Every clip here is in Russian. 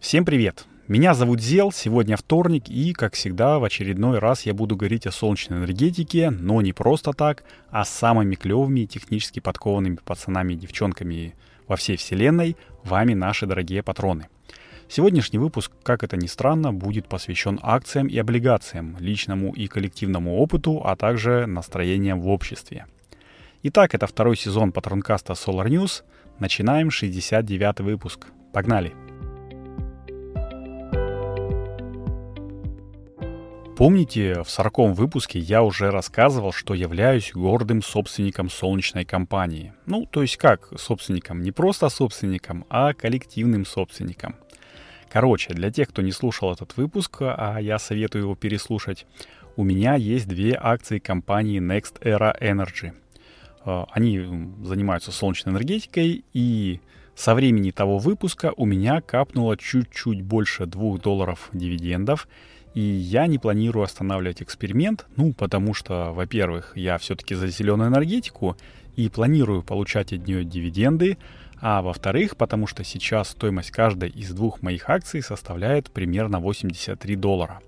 Всем привет! Меня зовут Зел, сегодня вторник, и, как всегда, в очередной раз я буду говорить о солнечной энергетике, но не просто так, а с самыми клевыми и технически подкованными пацанами и девчонками во всей вселенной, вами наши дорогие патроны. Сегодняшний выпуск, как это ни странно, будет посвящен акциям и облигациям, личному и коллективному опыту, а также настроениям в обществе. Итак, это второй сезон патронкаста Solar News. Начинаем 69 выпуск. Погнали! Помните, в сороковом выпуске я уже рассказывал, что являюсь гордым собственником солнечной компании. Ну, то есть как собственником? Не просто собственником, а коллективным собственником. Короче, для тех, кто не слушал этот выпуск, а я советую его переслушать, у меня есть две акции компании Next Era Energy. А, они занимаются солнечной энергетикой, и со времени того выпуска у меня капнуло чуть-чуть больше 2 долларов дивидендов – и я не планирую останавливать эксперимент, ну, потому что, во-первых, я все-таки за зеленую энергетику и планирую получать от нее дивиденды, а во-вторых, потому что сейчас стоимость каждой из двух моих акций составляет примерно 83 доллара.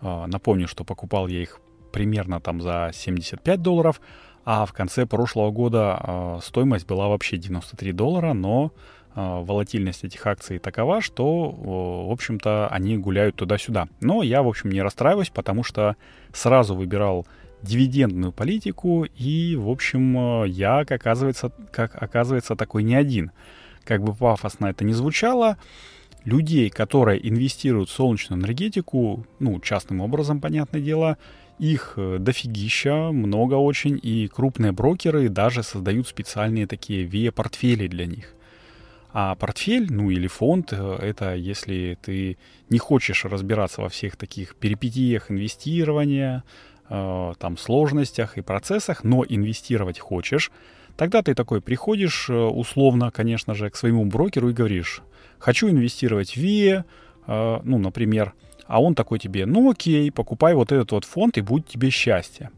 А, напомню, что покупал я их примерно там за 75 долларов, а в конце прошлого года а, стоимость была вообще 93 доллара, но волатильность этих акций такова, что, в общем-то, они гуляют туда-сюда. Но я, в общем, не расстраиваюсь, потому что сразу выбирал дивидендную политику, и, в общем, я, как оказывается, как оказывается, такой не один. Как бы пафосно это не звучало, людей, которые инвестируют в солнечную энергетику, ну, частным образом, понятное дело, их э, дофигища, много очень, и крупные брокеры даже создают специальные такие VIA-портфели для них. А портфель, ну или фонд, э, это если ты не хочешь разбираться во всех таких перипетиях инвестирования, э, там сложностях и процессах, но инвестировать хочешь, тогда ты такой приходишь э, условно, конечно же, к своему брокеру и говоришь, хочу инвестировать в ВИЭ, э, ну, например, а он такой тебе, ну окей, покупай вот этот вот фонд и будет тебе счастье.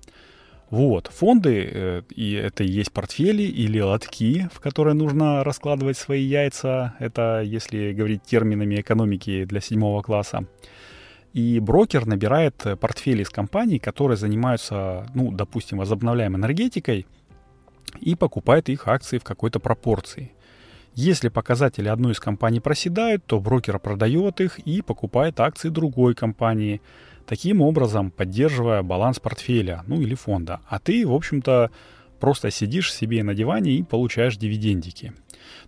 Вот, фонды, э, и это и есть портфели или лотки, в которые нужно раскладывать свои яйца. Это, если говорить терминами экономики для седьмого класса. И брокер набирает портфели из компаний, которые занимаются, ну, допустим, возобновляемой энергетикой, и покупает их акции в какой-то пропорции. Если показатели одной из компаний проседают, то брокер продает их и покупает акции другой компании – таким образом поддерживая баланс портфеля, ну или фонда. А ты, в общем-то, просто сидишь себе на диване и получаешь дивидендики.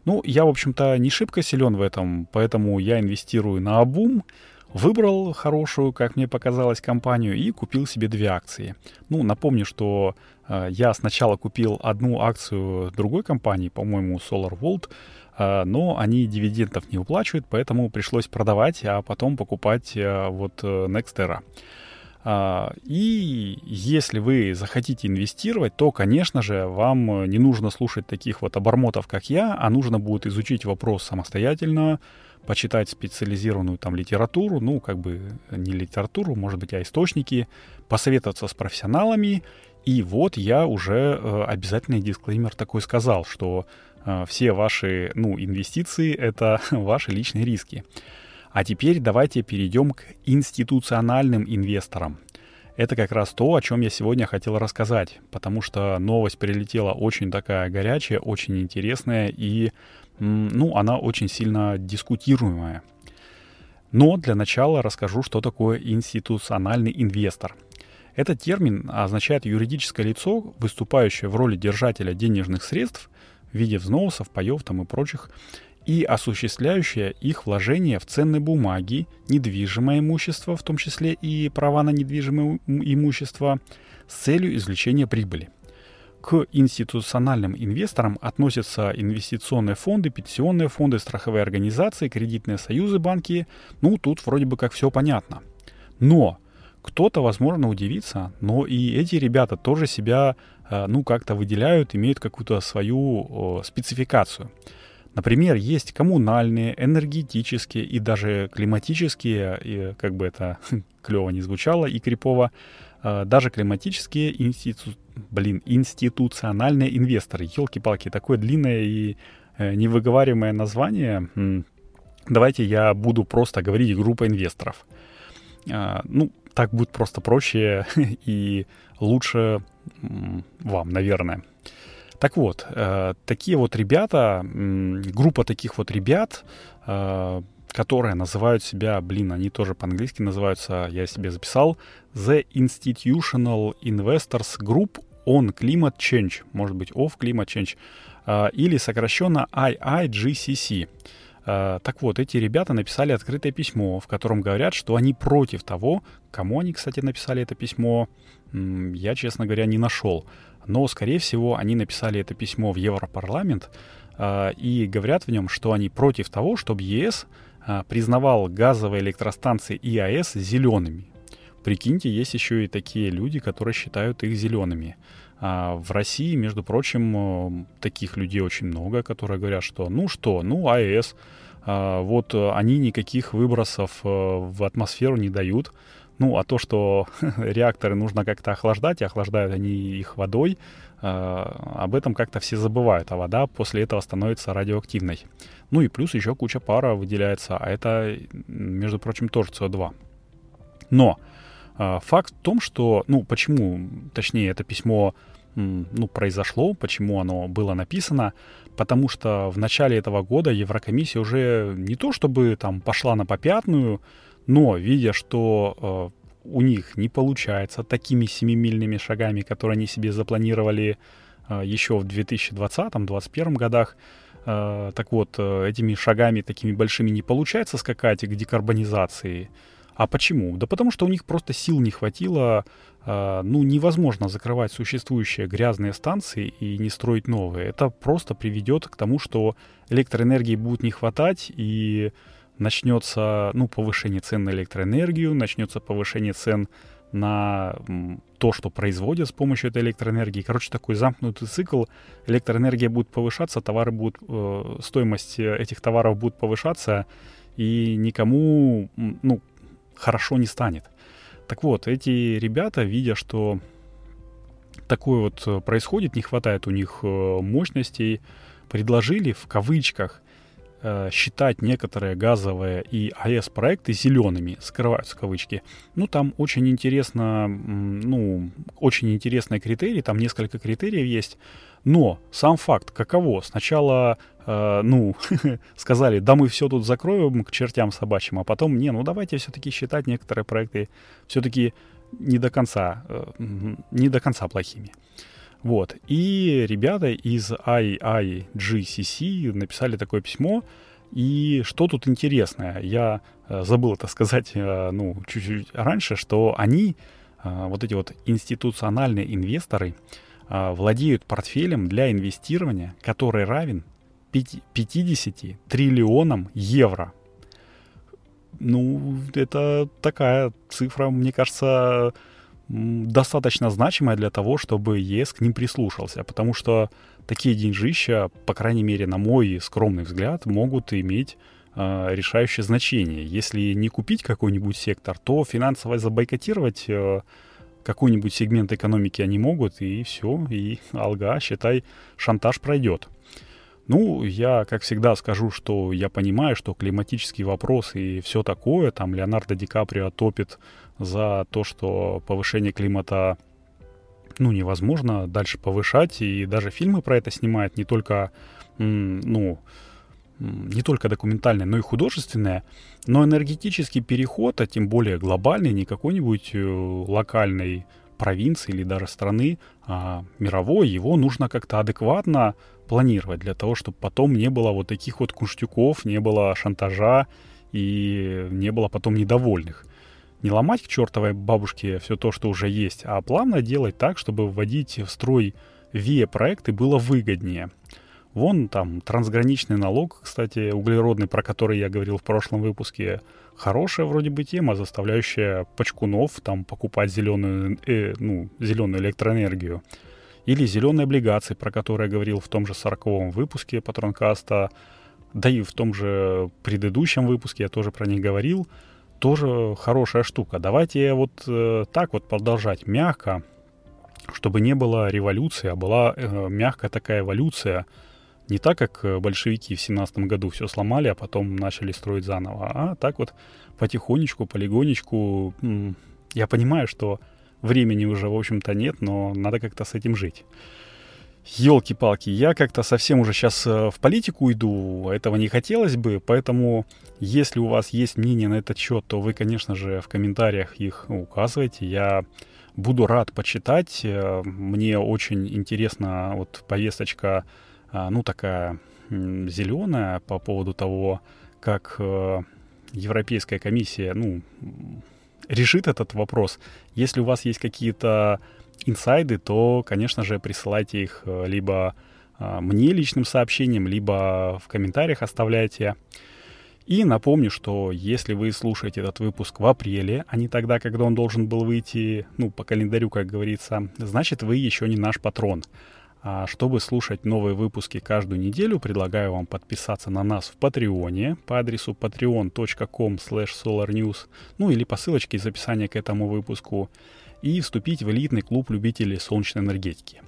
Ну, я, в общем-то, не шибко силен в этом, поэтому я инвестирую на обум, выбрал хорошую, как мне показалось, компанию и купил себе две акции. Ну, напомню, что э, я сначала купил одну акцию другой компании, по-моему, SolarVolt, но они дивидендов не уплачивают, поэтому пришлось продавать, а потом покупать э, вот э, Nextera. И если вы захотите инвестировать, то, конечно же, вам не нужно слушать таких вот обормотов, как я, а нужно будет изучить вопрос самостоятельно, почитать специализированную там литературу, ну, как бы не литературу, может быть, а источники, посоветоваться с профессионалами. И вот я уже э, обязательный дисклеймер такой сказал, что Э, все ваши ну, инвестиции — это ваши личные риски. А теперь давайте перейдем к институциональным инвесторам. Это как раз то, о чем я сегодня хотел рассказать, потому что новость прилетела очень такая горячая, очень интересная и, ну, она очень сильно дискутируемая. Но для начала расскажу, что такое институциональный инвестор. Этот термин означает юридическое лицо, выступающее в роли держателя денежных средств в виде взносов, паев там и прочих, и осуществляющая их вложение в ценные бумаги, недвижимое имущество, в том числе и права на недвижимое имущество, с целью извлечения прибыли. К институциональным инвесторам относятся инвестиционные фонды, пенсионные фонды, страховые организации, кредитные союзы, банки. Ну, тут вроде бы как все понятно. Но кто-то, возможно, удивится, но и эти ребята тоже себя, ну, как-то выделяют, имеют какую-то свою спецификацию. Например, есть коммунальные, энергетические и даже климатические, и как бы это клево не звучало и крипово, э, даже климатические институ... блин, институциональные инвесторы. Елки-палки, такое длинное и э, невыговариваемое название. давайте я буду просто говорить группа инвесторов. Ну, так будет просто проще и лучше вам, наверное. Так вот, э, такие вот ребята, группа таких вот ребят, э, которые называют себя, блин, они тоже по-английски называются, я себе записал, The Institutional Investors Group on Climate Change, может быть, of Climate Change, э, или сокращенно IIGCC. Так вот, эти ребята написали открытое письмо, в котором говорят, что они против того, кому они, кстати, написали это письмо, я, честно говоря, не нашел но, скорее всего, они написали это письмо в Европарламент э, и говорят в нем, что они против того, чтобы ЕС э, признавал газовые электростанции и АЭС зелеными. Прикиньте, есть еще и такие люди, которые считают их зелеными. А в России, между прочим, таких людей очень много, которые говорят, что ну что, ну АЭС, вот они никаких выбросов в атмосферу не дают, ну, а то, что реакторы нужно как-то охлаждать, и охлаждают они их водой, э, об этом как-то все забывают, а вода после этого становится радиоактивной. Ну и плюс еще куча пара выделяется, а это, между прочим, тоже СО2. Но э, факт в том, что, ну, почему, точнее, это письмо ну, произошло, почему оно было написано, потому что в начале этого года Еврокомиссия уже не то чтобы там пошла на попятную, но видя, что э, у них не получается такими семимильными шагами, которые они себе запланировали э, еще в 2020-2021 годах, э, так вот, э, этими шагами такими большими не получается скакать к декарбонизации. А почему? Да потому что у них просто сил не хватило. Э, ну, невозможно закрывать существующие грязные станции и не строить новые. Это просто приведет к тому, что электроэнергии будет не хватать, и начнется ну, повышение цен на электроэнергию, начнется повышение цен на то, что производят с помощью этой электроэнергии. Короче, такой замкнутый цикл. Электроэнергия будет повышаться, товары будут, э, стоимость этих товаров будет повышаться, и никому ну, хорошо не станет. Так вот, эти ребята, видя, что такое вот происходит, не хватает у них э, мощностей, предложили в кавычках Э, считать некоторые газовые и АЭС проекты зелеными, скрываются кавычки. Ну, там очень интересно, ну, очень интересные критерии, там несколько критериев есть. Но сам факт, каково? Сначала, э, ну, сказали, да мы все тут закроем к чертям собачьим, а потом, не, ну давайте все-таки считать некоторые проекты все-таки не до конца, э, не до конца плохими. Вот. И ребята из IIGCC написали такое письмо. И что тут интересное? Я э, забыл это сказать, э, ну, чуть-чуть раньше, что они, э, вот эти вот институциональные инвесторы, владеют портфелем для инвестирования, который равен 50 триллионам евро. Ну, это такая цифра, мне кажется, достаточно значимая для того, чтобы ЕС к ним прислушался, потому что такие деньжища, по крайней мере, на мой скромный взгляд, могут иметь э, решающее значение. Если не купить какой-нибудь сектор, то финансово забойкотировать э, какой-нибудь сегмент экономики они могут, и все, и алга, считай, шантаж пройдет. Ну, я, как всегда, скажу, что я понимаю, что климатический вопрос и все такое, там Леонардо Ди Каприо топит за то, что повышение климата ну, невозможно дальше повышать, и даже фильмы про это снимают не только, ну, не только документальные, но и художественные, но энергетический переход, а тем более глобальный, не какой-нибудь э, локальной провинции или даже страны, а мировой, его нужно как-то адекватно планировать для того, чтобы потом не было вот таких вот куштюков, не было шантажа и не было потом недовольных. Не ломать к чертовой бабушке все то, что уже есть, а плавно делать так, чтобы вводить в строй ВИЭ-проекты было выгоднее. Вон там трансграничный налог, кстати, углеродный, про который я говорил в прошлом выпуске, хорошая вроде бы тема, заставляющая почкунов там покупать зеленую, э, ну, зеленую электроэнергию. Или зеленые облигации, про которые я говорил в том же 40-м выпуске Патронкаста, да и в том же предыдущем выпуске я тоже про них говорил. Тоже хорошая штука. Давайте вот э, так вот продолжать мягко, чтобы не было революции, а была э, мягкая такая эволюция – Не так, как большевики в 17 году все сломали, а потом начали строить заново, а так вот потихонечку, полигонечку. Я понимаю, что времени уже, в общем-то, нет, но надо как-то с этим жить. Елки-палки, я как-то совсем уже сейчас э, в политику иду, этого не хотелось бы, поэтому если у вас есть мнение на этот счет, то вы, конечно же, в комментариях их указывайте. Я буду рад почитать. Э, мне очень интересна вот повесточка, э, ну, такая зеленая по поводу того, как Европейская комиссия, ну, решит этот вопрос. Если у вас есть какие-то инсайды, то, конечно же, присылайте их э, либо э, мне личным сообщением, либо в комментариях оставляйте. И напомню, что если вы слушаете этот выпуск в апреле, а не тогда, когда он должен был выйти, ну, по календарю, как говорится, значит, вы еще не наш патрон. А чтобы слушать новые выпуски каждую неделю, предлагаю вам подписаться на нас в Патреоне по адресу patreon.com solarnews, ну или по ссылочке из описания к этому выпуску и вступить в элитный клуб любителей солнечной энергетики.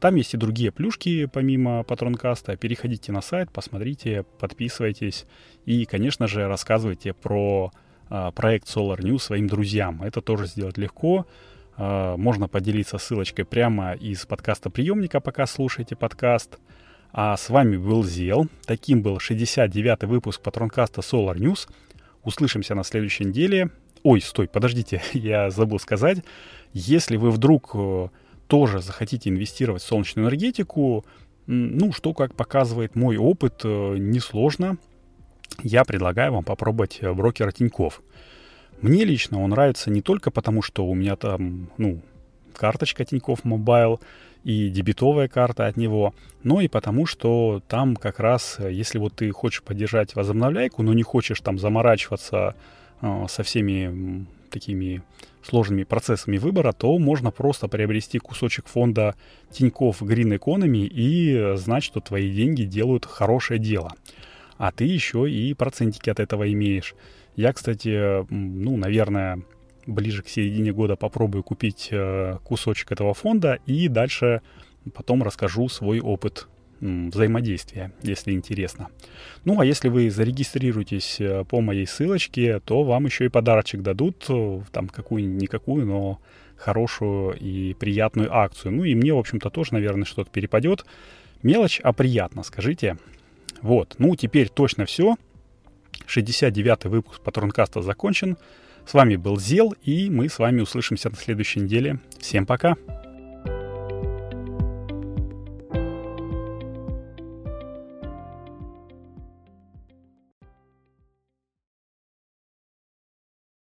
Там есть и другие плюшки, помимо Патронкаста. Переходите на сайт, посмотрите, подписывайтесь и, конечно же, рассказывайте про э, проект Solar News своим друзьям. Это тоже сделать легко. Э, можно поделиться ссылочкой прямо из подкаста приемника, пока слушаете подкаст. А с вами был Зел. Таким был 69-й выпуск Патронкаста Solar News. Услышимся на следующей неделе. Ой, стой, подождите, я забыл сказать. Если вы вдруг э, тоже захотите инвестировать в солнечную энергетику, ну, что, как показывает мой опыт, э, несложно. Я предлагаю вам попробовать э, брокера Тиньков. Мне лично он нравится не только потому, что у меня там, ну, карточка Тинькофф Мобайл и дебетовая карта от него, но и потому, что там как раз, если вот ты хочешь поддержать возобновляйку, но не хочешь там заморачиваться со всеми такими сложными процессами выбора, то можно просто приобрести кусочек фонда Тинькофф Green Economy и знать, что твои деньги делают хорошее дело. А ты еще и процентики от этого имеешь. Я, кстати, ну, наверное, ближе к середине года попробую купить э, кусочек этого фонда и дальше потом расскажу свой опыт взаимодействия, если интересно. Ну, а если вы зарегистрируетесь э, по моей ссылочке, то вам еще и подарочек дадут, э, там какую-никакую, но хорошую и приятную акцию. Ну и мне, в общем-то, тоже, наверное, что-то перепадет. Мелочь, а приятно, скажите. Вот, ну теперь точно все. 69-й выпуск Патронкаста закончен. С вами был Зел, и мы с вами услышимся на следующей неделе. Всем пока!